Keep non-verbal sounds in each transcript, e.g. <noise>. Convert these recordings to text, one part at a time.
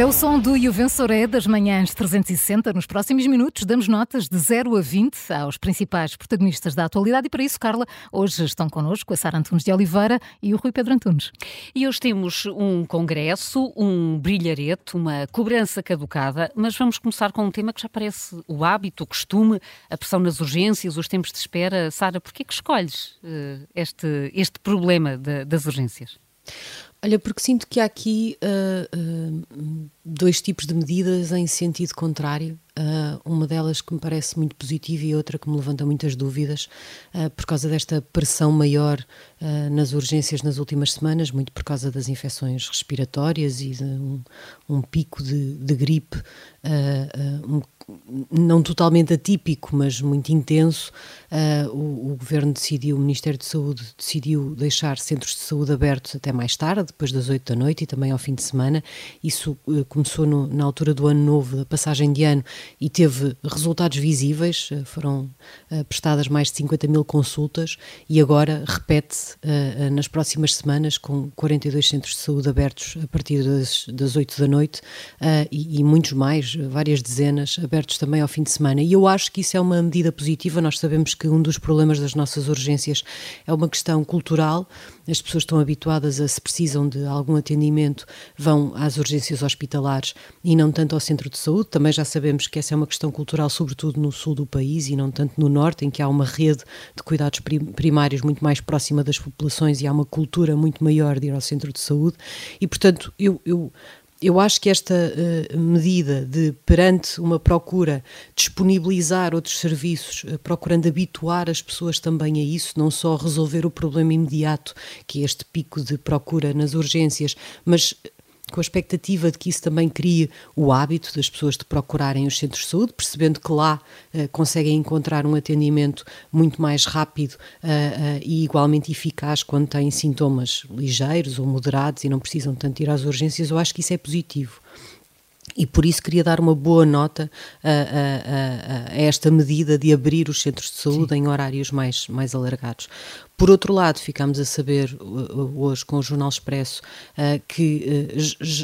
Este é o som do Juvensoré das manhãs 360. Nos próximos minutos damos notas de 0 a 20 aos principais protagonistas da atualidade e para isso, Carla, hoje estão connosco a Sara Antunes de Oliveira e o Rui Pedro Antunes. E hoje temos um congresso, um brilharete, uma cobrança caducada, mas vamos começar com um tema que já parece o hábito, o costume, a pressão nas urgências, os tempos de espera. Sara, porquê que escolhes uh, este, este problema de, das urgências? Olha, porque sinto que há aqui uh, uh, dois tipos de medidas em sentido contrário. Uh, uma delas que me parece muito positiva e outra que me levanta muitas dúvidas, por causa desta pressão maior nas urgências nas últimas semanas, muito por causa das infecções respiratórias e de um, um pico de, de gripe um, não totalmente atípico, mas muito intenso, uh, o, o, Governo decidiu, o Ministério de Saúde decidiu deixar centros de saúde abertos até mais tarde, depois das 8 da noite e também ao fim de semana. Isso uh, começou no, na altura do ano novo, da passagem de ano, e teve resultados visíveis. Uh, foram prestadas mais de 50 mil consultas e agora repete-se nas próximas semanas com 42 centros de saúde abertos a partir das, das 8 da noite e, e muitos mais, várias dezenas, abertos também ao fim de semana. E eu acho que isso é uma medida positiva. Nós sabemos que um dos problemas das nossas urgências é uma questão cultural. As pessoas estão habituadas a, se precisam de algum atendimento, vão às urgências hospitalares e não tanto ao centro de saúde. Também já sabemos que essa é uma questão cultural, sobretudo no sul do país e não tanto no norte, em que há uma rede de cuidados primários muito mais próxima das populações e há uma cultura muito maior de ir ao centro de saúde. E, portanto, eu, eu eu acho que esta uh, medida de, perante uma procura, disponibilizar outros serviços, uh, procurando habituar as pessoas também a isso, não só resolver o problema imediato, que é este pico de procura nas urgências, mas com a expectativa de que isso também crie o hábito das pessoas de procurarem os centros de saúde, percebendo que lá uh, conseguem encontrar um atendimento muito mais rápido uh, uh, e igualmente eficaz quando têm sintomas ligeiros ou moderados e não precisam tanto ir às urgências, eu acho que isso é positivo. E por isso queria dar uma boa nota a, a, a, esta medida de abrir os centros de saúde Sim. em horários mais, mais alargados. Por outro lado, ficámos a saber uh, uh, hoje com o Jornal Expresso uh, que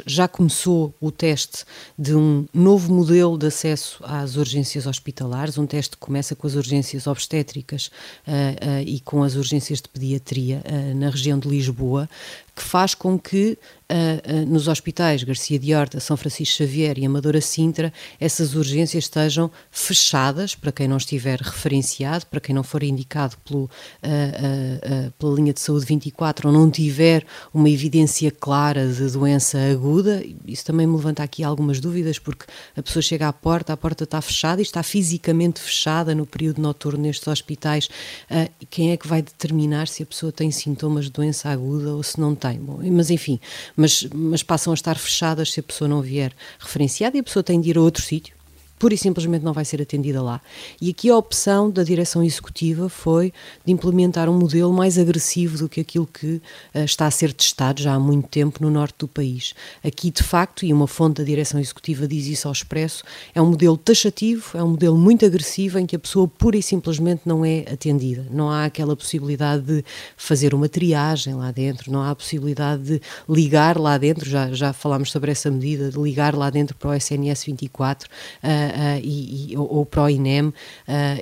já começou o teste de um novo modelo de acesso às urgências hospitalares, um teste que começa com as urgências obstétricas e com as urgências de pediatria na região de Lisboa, que faz com que uh, uh, nos hospitais Garcia de Horta, São Francisco Xavier e Amadora Sintra essas urgências estejam fechadas para quem não estiver referenciado, para quem não for indicado pelo, uh, pela linha de saúde 24 ou não tiver uma evidência clara de doença aguda, isso também me levanta aqui algumas dúvidas, porque a pessoa chega à porta, a porta está fechada e está fisicamente fechada no período noturno nestes hospitais. Uh, quem é que vai determinar se a pessoa tem sintomas de doença aguda ou se não tem? Bom, mas enfim, mas, mas passam a estar fechadas se a pessoa não vier referenciada e a pessoa tem de ir a outro sítio pura e simplesmente não vai ser atendida lá. E aqui a opção da direção executiva foi de implementar um modelo mais agressivo do que aquilo que uh, está a ser testado já há muito tempo no norte do país. Aqui, de facto, e uma fonte da direção executiva diz isso ao expresso, é um modelo taxativo, é um modelo muito agressivo em que a pessoa pura e simplesmente não é atendida. Não há aquela possibilidade de fazer uma triagem lá dentro, não há a possibilidade de ligar lá dentro, já, já falámos sobre essa medida, de ligar lá dentro para o SNS 24. Uh, e, e, ou, ou para o INEM uh,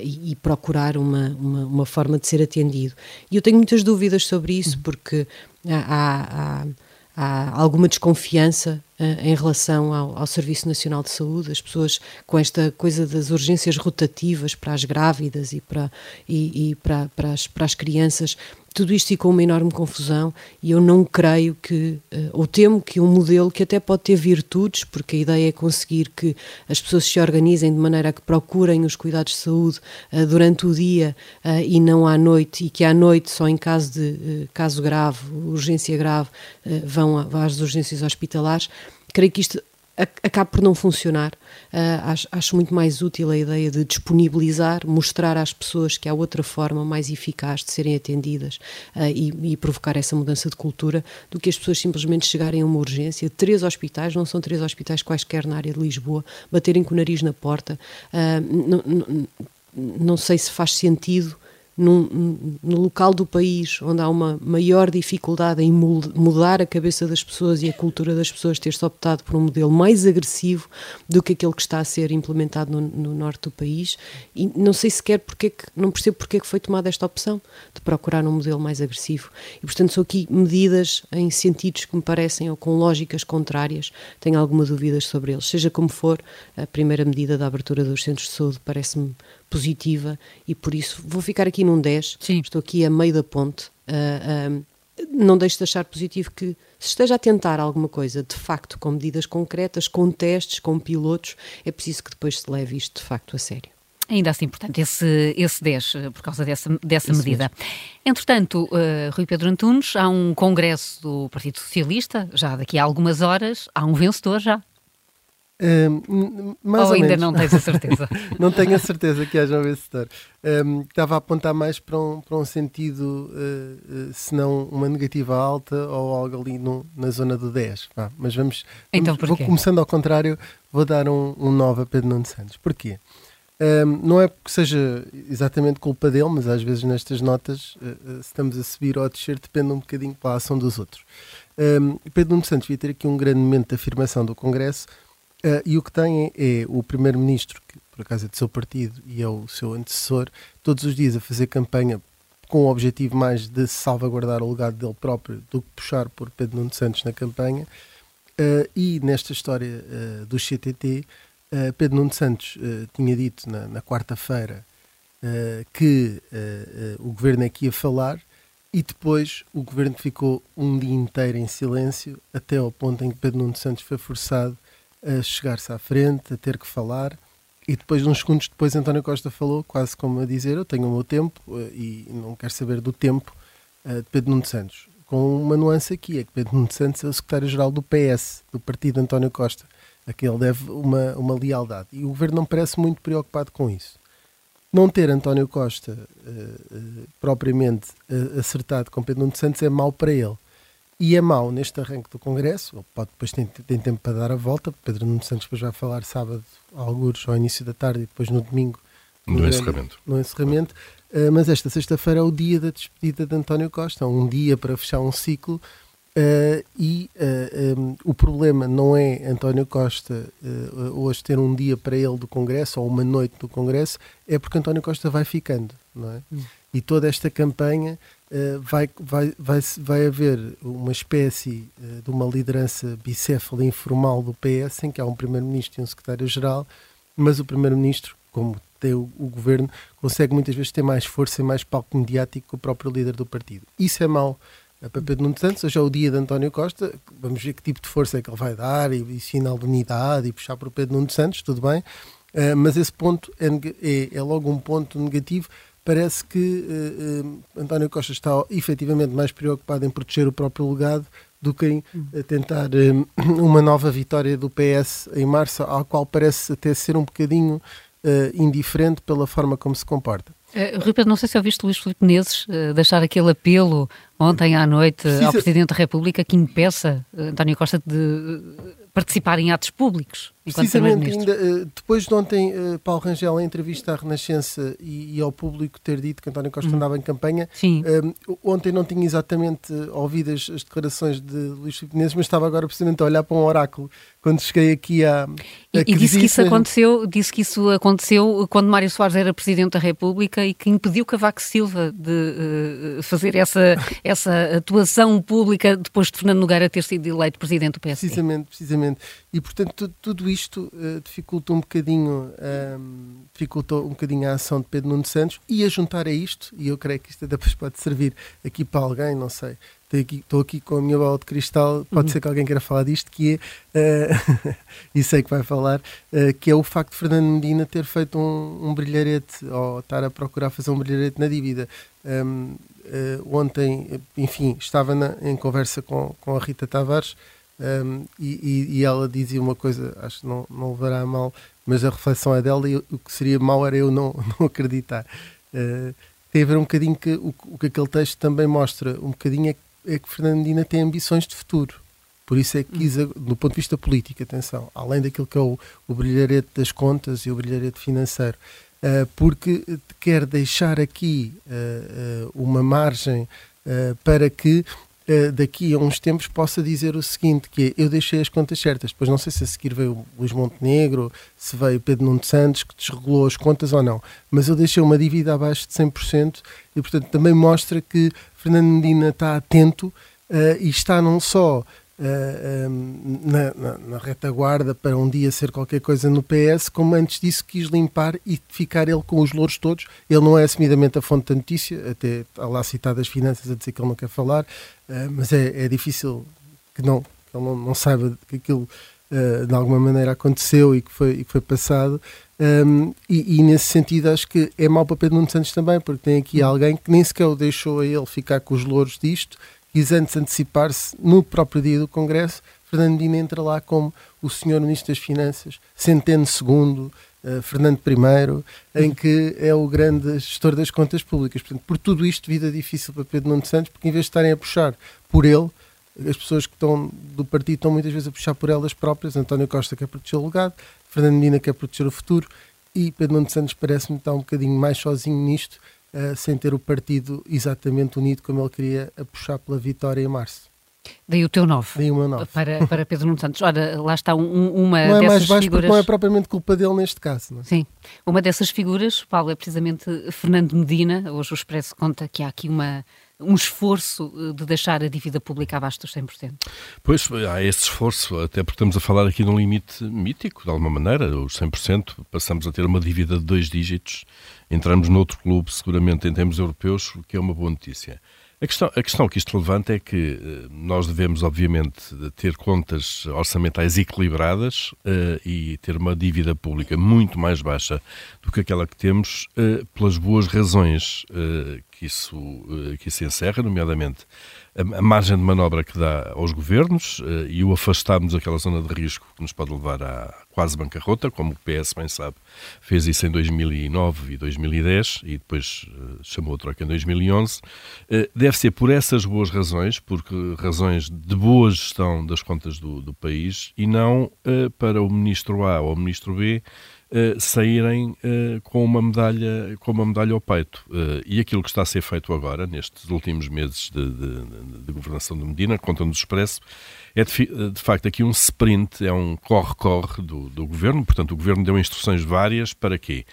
e, e, procurar uma, uma, uma, forma de ser atendido. E eu tenho muitas dúvidas sobre isso, porque há, há, há alguma desconfiança em relação ao, ao, Serviço Nacional de Saúde, as pessoas com esta coisa das urgências rotativas para as grávidas e para, e, e para, para, as, para as crianças tudo isto ficou uma enorme confusão e eu não creio que, uh, ou temo que um modelo que até pode ter virtudes, porque a ideia é conseguir que as pessoas se organizem de maneira a que procurem os cuidados de saúde uh, durante o dia e não à noite, e que à noite, só em caso de caso grave, urgência grave, vão às urgências hospitalares. Creio que isto acaba por não funcionar. Uh, acho, acho, muito mais útil a ideia de disponibilizar, mostrar às pessoas que há outra forma mais eficaz de serem atendidas uh, e, e, provocar essa mudança de cultura do que as pessoas simplesmente chegarem a uma urgência. Três hospitais, não são três hospitais quaisquer na área de Lisboa, baterem com o nariz na porta. Uh, não, não, não sei se faz sentido num, no local do país onde há uma maior dificuldade em mudar a cabeça das pessoas e a cultura das pessoas, ter-se optado por um modelo mais agressivo do que aquele que está a ser implementado no, no norte do país. E não sei sequer porque, que, não percebo porque é que foi tomada esta opção de procurar um modelo mais agressivo. E, portanto, são aqui medidas em sentidos que me parecem ou com lógicas contrárias. Tenho alguma dúvidas sobre eles. Seja como for, a primeira medida da abertura dos centros de saúde parece-me positiva e por isso vou ficar aqui num 10. Sim. Estou aqui a meio da ponte. Uh, uh, não deixo de achar positivo que se esteja a tentar alguma coisa de facto com medidas concretas, com testes, com pilotos, é preciso que depois se leve isto de facto a sério. Ainda assim, portanto, esse, esse 10, eh, por causa dessa, dessa medida. Mesmo. Entretanto, uh, Rui Pedro Antunes, há um congresso do Partido Socialista, já daqui a algumas horas, há um vencedor já. Um, ou, ou ainda menos. não tens a certeza? <laughs> não tenho a certeza que haja um vencedor. Um, estava a apontar mais para um, para um sentido, uh, uh, se não uma negativa alta ou algo ali no, na zona do 10. Vá, mas vamos. Então, vamos vou começando ao contrário, vou dar um, um 9 a Pedro Nuno Santos. Porquê? Um, não é porque seja exatamente culpa dele, mas às vezes nestas notas, uh, se estamos a subir ou a descer, depende um bocadinho pela ação dos outros. Um, Pedro Nuno Santos devia ter aqui um grande momento de afirmação do Congresso Uh, e o que tem é, é o primeiro-ministro, que por acaso é do seu partido e é o seu antecessor, todos os dias a fazer campanha com o objetivo mais de salvaguardar o legado dele próprio do que puxar por Pedro Nuno Santos na campanha. Uh, e nesta história uh, do CTT, Pedro Nuno Santos tinha dito na, na quarta-feira que o governo é que ia falar e depois o governo ficou um dia inteiro em silêncio até ao ponto em que Pedro Nuno Santos foi forçado a chegar-se à frente, a ter que falar. E depois, uns segundos depois, António Costa falou, quase como a dizer: Eu tenho o meu tempo eh, e não quero saber do tempo uh, de Pedro Nuno Santos. Com uma nuance aqui: é que Pedro Nuno Santos é o secretário-geral do PS, do partido António Costa, a quem ele deve uma, uma lealdade. E o governo não parece muito preocupado com isso. Não ter António Costa uh, propriamente acertado com Pedro Nuno Santos é mau para ele. E é mau neste arranque do Congresso, ele pode depois tem, tem tempo para dar a volta, Pedro Nuno Santos depois vai falar sábado, alguns ao início da tarde e depois no domingo. No, no encerramento. No encerramento. Uh, mas esta sexta-feira é o dia da despedida de António Costa, um dia para fechar um ciclo. Uh, e uh, um, o problema não é António Costa hoje ter um dia para ele do Congresso ou uma noite do Congresso, é porque António Costa vai ficando, não é? Hum. E toda esta campanha uh, vai, vai, vai, vai haver uma espécie uh, de uma liderança bicéfala informal do PS, em que há um primeiro-ministro e um secretário-geral, mas o primeiro-ministro, como tem o, o, governo, consegue muitas vezes ter mais força e mais palco mediático que o próprio líder do partido. Isso é mau para Pedro Nuno Santos. Hoje é o dia de António Costa, vamos ver que tipo de força é que ele vai dar, e, e sinal de unidade, e puxar para o Pedro Nuno Santos, tudo bem. Uh, mas esse ponto é, é, é, logo um ponto negativo parece que uh, uh, António Costa está efetivamente mais preocupado em proteger o próprio legado do que em uh, tentar <clears throat> uma nova vitória do PS em março, ao qual parece até ser um bocadinho indiferente pela forma como se comporta. Uh, Rui Pedro, não sei se ouviste Luís Filipe Menezes deixar aquele apelo ontem à noite Precisa... ao Presidente da República que impeça António Costa de participar em atos públicos. Precisamente, ainda, eh, depois de ontem eh, Paulo Rangel, em entrevista à Renascença e, e ao público ter dito que António Costa uhum. andava em campanha. Um, eh, ontem não tinha exatamente ouvido as, as declarações de Luís Filipe mas estava agora precisamente a olhar para um oráculo quando cheguei aqui à. E, e disse que isso aconteceu, disse que isso aconteceu quando Mário Soares era Presidente da República e que impediu Cavaco Silva de uh, fazer essa, essa atuação pública depois de Fernando Nogueira ter sido eleito Presidente do PSD. Precisamente, precisamente. E portanto tudo, tudo isto uh, dificulta um bocadinho um, ehm, dificultou um bocadinho a ação de Pedro Nuno Santos e a juntar a isto, e eu creio que isto <laughs> depois pode servir aqui para alguém, não sei, estou aqui, aqui com a minha bola de cristal, pode uhum. ser que alguém queira falar disto, que é, uh, <laughs> e sei que vai falar, uh, que é o facto de Fernando Medina ter feito um, um brilharete, ou estar a procurar fazer um brilharete na dívida. Um, uh, ontem, enfim, estava na, em conversa com, com a Rita Tavares, um, e, e, ela dizia uma coisa, acho que não, não levará a mal, mas a reflexão é dela e o que seria mau era eu não, <laughs> não acreditar. Uh, tem a ver um bocadinho que o, o, que aquele texto também mostra, um bocadinho é, é que Fernandina tem ambições de futuro. Por isso é que quis, do ponto de vista político, atenção, além daquilo que é o, o brilharete das contas e o brilharete financeiro, uh, porque quer deixar aqui uh, uma margem para que daqui a uns tempos possa dizer o seguinte, que é, eu deixei as contas certas, depois não sei se a seguir veio o Luís Montenegro, se veio Pedro Nuno Santos, que desregulou as contas ou não, mas eu deixei uma dívida abaixo de 100% e, portanto, também mostra que Fernando Medina está atento e está não só uh, eh, um, ehm, na, na, na, retaguarda para um dia ser qualquer coisa no PS, como antes disso quis limpar e ficar ele com os louros todos. Ele não é assumidamente a fonte da notícia, até está lá citado as finanças a dizer que ele não quer falar, uh, mas é, é, difícil que não, que ele não, não saiba que aquilo uh, de alguma maneira aconteceu e que foi, e que foi passado. Um, ehm, e, e, nesse sentido acho que é mau para Pedro Nuno Santos também, porque tem aqui alguém que nem sequer o deixou a ele ficar com os louros disto quis antes antecipar-se no próprio dia do Congresso. Fernando Medina entra lá como o senhor Ministro das Finanças, Centeno II, uh, Fernando I, em que é o grande gestor das contas públicas. Portanto, por tudo isto, vida difícil para Pedro Nuno Santos, porque em vez de estarem a puxar por ele, as pessoas que estão do partido estão muitas vezes a puxar por elas próprias. António Costa quer proteger o legado, Fernando Medina quer proteger o futuro e Pedro Nuno Santos parece-me estar um bocadinho mais sozinho nisto uh, sem ter o partido exatamente unido como ele queria a puxar pela vitória em março. Daí o teu 9. Daí o meu 9. Para, para Pedro Nuno Santos. Ora, lá está um, uma não é dessas mais baixo figuras. Não é propriamente culpa dele neste caso. É? Sim. Uma dessas figuras, Paulo, é precisamente Fernando Medina. Hoje o Expresso conta que há aqui uma, um esforço eh, de deixar a dívida pública abaixo dos 100%. Pois, há esse esforço, até porque estamos a falar aqui de um limite mítico, de alguma maneira, os 100%, passamos a ter uma dívida de dois dígitos, entramos noutro clube, seguramente em termos europeus, o que é uma boa notícia. A questão, a questão que isto levanta é que uh, nós devemos, obviamente, ter contas orçamentais equilibradas uh, e ter uma dívida pública muito mais baixa do que aquela que temos, uh, pelas boas razões que, isso, que isso encerra, nomeadamente a, margem de manobra que dá aos governos uh, e o afastarmos daquela zona de risco que nos pode levar à quase bancarrota, como o PS bem sabe, fez isso em 2009 e 2010 e depois uh, chamou a troca em 2011, uh, eh, deve ser por essas boas razões, porque razões de boa gestão das contas do, do país e não para o ministro A ou o ministro B Uh, saírem uh, com uma medalha com uma medalha ao peito. Uh, e aquilo que está a ser feito agora nestes últimos meses de, de, de governação de Medina conta-nos Expresso é de, de, facto aqui um sprint é um corre-corre do, do governo. Portanto o governo deu instruções várias para quê?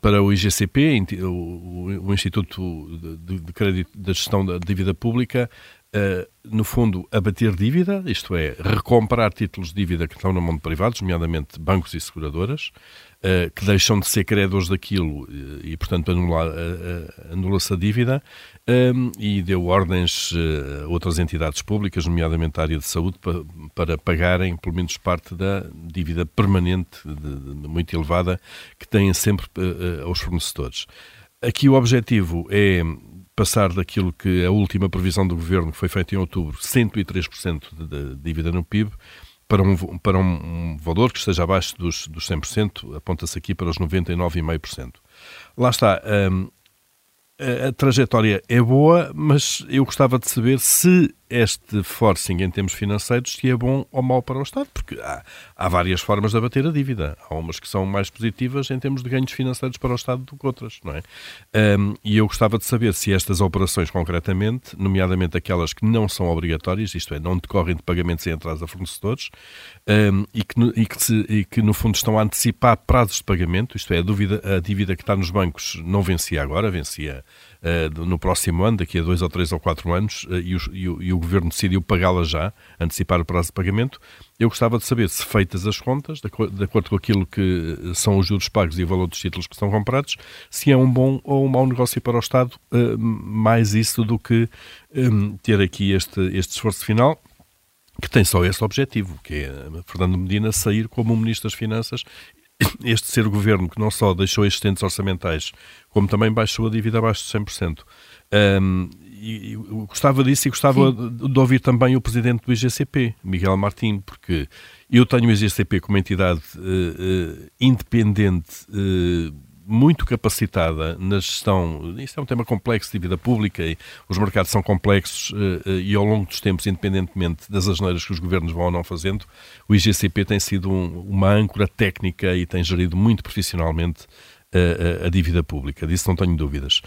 Para o IGCP, o, Instituto de Crédito da Gestão da Dívida Pública, Uh, no fundo, abater dívida, isto é, recomprar títulos de dívida que estão na mão de privados, nomeadamente bancos e seguradoras, uh, que deixam de ser credores daquilo e, e portanto, anula-se a dívida, um, e deu ordens a outras entidades públicas, nomeadamente a área de saúde, para, para pagarem pelo menos parte da dívida permanente, de, de, muito elevada, que têm sempre aos fornecedores. Aqui o objetivo é passar daquilo que a última previsão do governo, que foi feita em outubro, 103% de dívida no PIB, para um, para um valor que esteja abaixo dos, dos 100%, aponta-se aqui para os 99,5%. Lá está, um, a, a trajetória é boa, mas eu gostava de saber se este forcing em termos financeiros se é bom ou mau para o Estado, porque há, há várias formas de abater a dívida. Há umas que são mais positivas em termos de ganhos financeiros para o Estado do que outras, não é? Um, e eu gostava de saber se estas operações concretamente, nomeadamente aquelas que não são obrigatórias, isto é, não decorrem de pagamentos em atraso a fornecedores, um, e, que, e, que se, e, que, no fundo estão a antecipar prazos de pagamento, isto é, a, a dívida que está nos bancos não vencia agora, vencia no próximo ano, daqui a dois ou três ou quatro anos, uh, e, o, e, o, e, o, Governo decidiu pagá-la já, antecipar o prazo de pagamento. Eu gostava de saber se, feitas as contas, de, de, acordo com aquilo que são os juros pagos e o valor dos títulos que são comprados, se é um bom ou um mau negócio para o Estado, mais isso do que um, ter aqui este, este esforço final que tem só esse objetivo, que é Fernando Medina sair como Ministro das Finanças <coughs> este ser governo que não só deixou existentes orçamentais, como também baixou a dívida abaixo de 100%. Um, e, e gostava disso e gostava de, de, ouvir também o presidente do IGCP, Miguel Martim, porque eu tenho o IGCP como entidade uh, uh, independente uh, muito capacitada na gestão. Isto é um tema complexo de vida pública e os mercados são complexos uh, uh, e ao longo dos tempos, independentemente das asneiras que os governos vão ou não fazendo, o IGCP tem sido um, uma âncora técnica e tem gerido muito profissionalmente a, a, dívida pública, disso não tenho dúvidas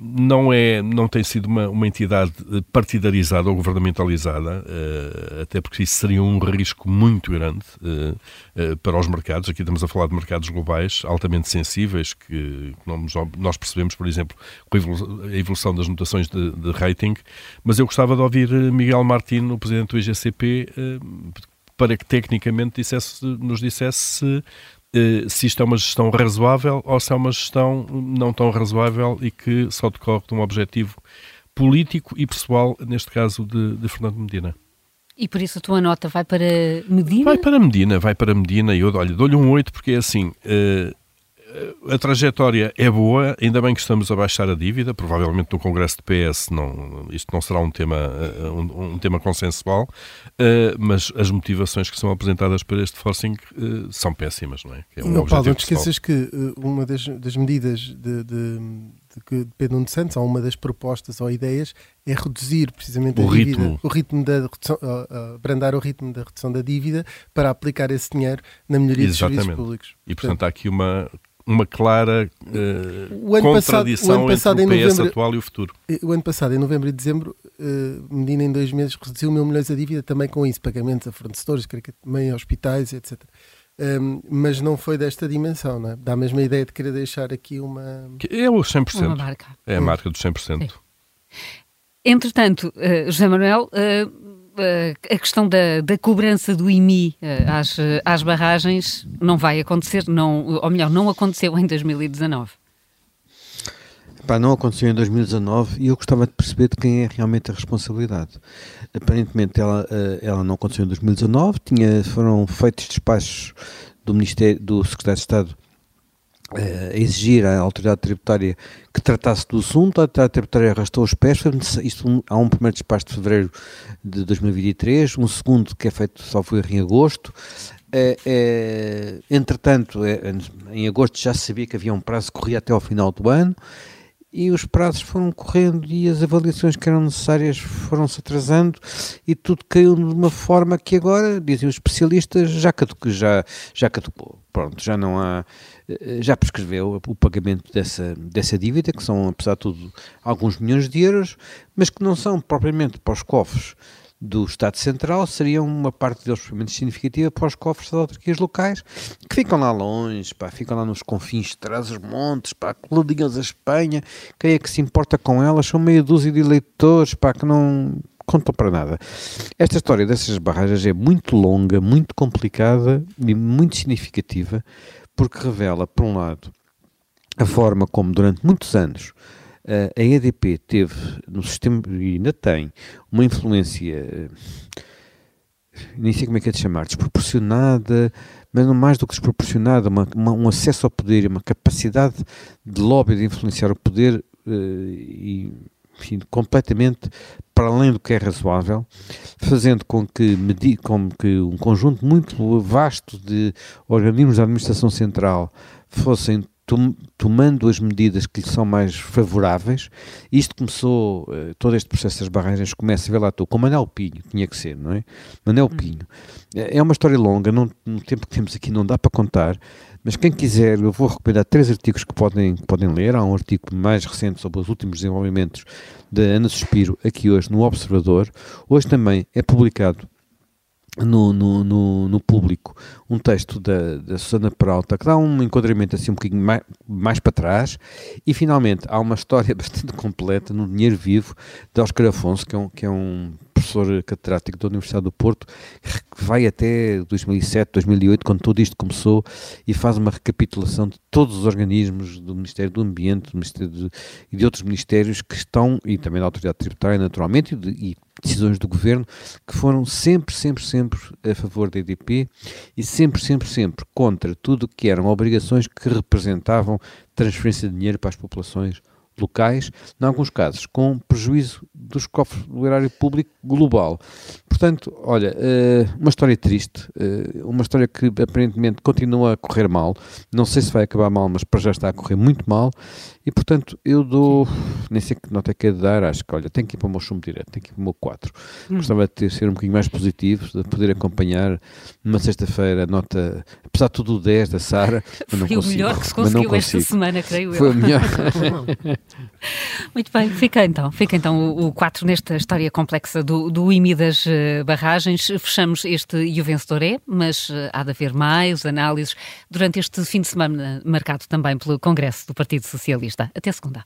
não, é, não tem sido uma, uma entidade partidarizada ou governamentalizada, uh, até porque isso seria um risco muito grande uh, para os mercados. Aqui estamos a falar de mercados globais altamente sensíveis, que, nós percebemos, por exemplo, com a evolução das notações de, de, rating. Mas eu gostava de ouvir Miguel Martins, o presidente do IGCP, para que tecnicamente dissesse, nos dissesse se eh, se isto é uma gestão razoável ou se é uma gestão não tão razoável e que só decorre de um objetivo político e pessoal, neste caso de, de Fernando Medina. E por isso a tua nota vai para Medina? Vai para Medina, vai para Medina e eu olha, dou-lhe um 8 porque é assim, eh, a trajetória é boa, ainda bem que estamos a baixar a dívida, provavelmente no Congresso de PS não, isto não será um tema, eh, um, um tema consensual, uh, mas as motivações que são apresentadas para este forcing são péssimas, não é? é um não, Paulo, não te esqueças que uma das, das medidas de, de, de que dependem de Santos, ou uma das propostas ou ideias, é reduzir precisamente o a dívida, ritmo. o ritmo da redução, uh, abrandar o ritmo da redução da dívida para aplicar esse dinheiro na melhoria Exatamente. dos serviços públicos. E portanto, portanto há aqui uma uma clara uh, contradição passado, entre o PS novembro, atual e o futuro. Eh, o ano passado, em novembro e dezembro, uh, Medina em dois meses reduziu mil milhões a dívida também com isso, pagamentos a fornecedores, creio que também a hospitais, etc. Um, mas não foi desta dimensão, não é? Dá a mesma ideia de querer deixar aqui uma... É o 100%. Uma marca. É a marca dos 100%. Sim. Entretanto, uh, José Manuel... Uh, a questão da, da cobrança do IMI eh, às, às barragens não vai acontecer, não, ou melhor, não aconteceu em 2019. Pá, não aconteceu em 2019 e eu gostava de perceber de quem é realmente a responsabilidade. Aparentemente ela, eh, ela não aconteceu em 2019, tinha, foram feitos despachos do, Ministério, do Secretário de Estado a exigir à autoridade tributária que tratasse do assunto, a autoridade tributária arrastou os pés, isto há um primeiro despacho de fevereiro de 2023, um segundo que é feito só foi em agosto, é, é, entretanto, é, em agosto já se sabia que havia um prazo que corria até ao final do ano, e os prazos foram correndo e as avaliações que eram necessárias foram-se atrasando e tudo caiu de uma forma que agora, dizem os especialistas, já caducou, já, já caducou. Pronto, já não há, já prescreveu o pagamento dessa, dessa dívida, que são, apesar de tudo, alguns milhões de euros, mas que não são propriamente para os cofres do Estado Central seriam uma parte deles muito significativa para os cofres das autarquias locais, que ficam lá longe, pá, ficam lá nos confins de trás dos montes, pá, coludinhas a Espanha, quem é que se importa com elas? São meia dúzia de eleitores, pá, que não contam para nada. Esta história dessas barragens é muito longa, muito complicada e muito significativa, porque revela, por um lado, a forma como durante muitos anos a EDP teve no sistema, e ainda tem, uma influência, nem sei como é que é de chamar, desproporcionada, mas não mais do que desproporcionada, uma, uma, um acesso ao poder e uma capacidade de lobby de influenciar o poder uh, e, enfim, completamente para além do que é razoável, fazendo com que, com que um conjunto muito vasto de organismos da administração central fossem tomando as medidas que lhe são mais favoráveis. Isto começou, eh, todo este processo das barragens começa, a ver lá estou, com Manel Pinho, tinha que ser, não é? Manel hum. Pinho. É, é uma história longa, não, no tempo que temos aqui não dá para contar, mas quem quiser, eu vou recomendar três artigos que podem, que podem ler. Há um artigo mais recente sobre os últimos desenvolvimentos da Ana Suspiro, aqui hoje no Observador. Hoje também é publicado no, no, no, no, público. Um texto da, da Susana Peralta que dá um enquadramento assim um bocadinho mais, mais para trás. E finalmente há uma história <laughs> bastante completa no Dinheiro Vivo de Oscar Afonso, que é um, que é um professor catedrático da Universidade do Porto, que vai até 2007, 2008, quando tudo isto começou, e faz uma recapitulação de todos os organismos do Ministério do Ambiente do Ministério de, e de outros ministérios que estão, e também da Autoridade Tributária, naturalmente, e, de, e decisões do governo que foram sempre, sempre, sempre a favor da EDP e sempre, sempre, sempre contra tudo o que eram obrigações que representavam transferência de dinheiro para as populações locais, em alguns casos com prejuízo dos cofres do erário público global. Portanto, olha, uh, uma história triste, uh, uma história que aparentemente continua a correr mal. Não sei se vai acabar mal, mas para já está a correr muito mal. E portanto, eu dou, nem sei que nota é que é de dar, acho que, olha, tem que ir para o meu chumbo direto, tem que ir para o meu 4. Hum. Gostava de ter, ser um bocadinho mais positivo, de poder acompanhar numa sexta-feira a nota, apesar de tudo o 10 da Sara, <laughs> mas não Foi consigo. o melhor que se conseguiu esta semana, creio Foi eu. <laughs> Foi o melhor. Muito bem, fica então, fica então o 4 nesta história complexa do, do IMI das uh, barragens. Fechamos este e o vencedor é, mas uh, há de haver mais análises durante este fim de semana marcado também pelo Congresso do Partido Socialista. Até segunda.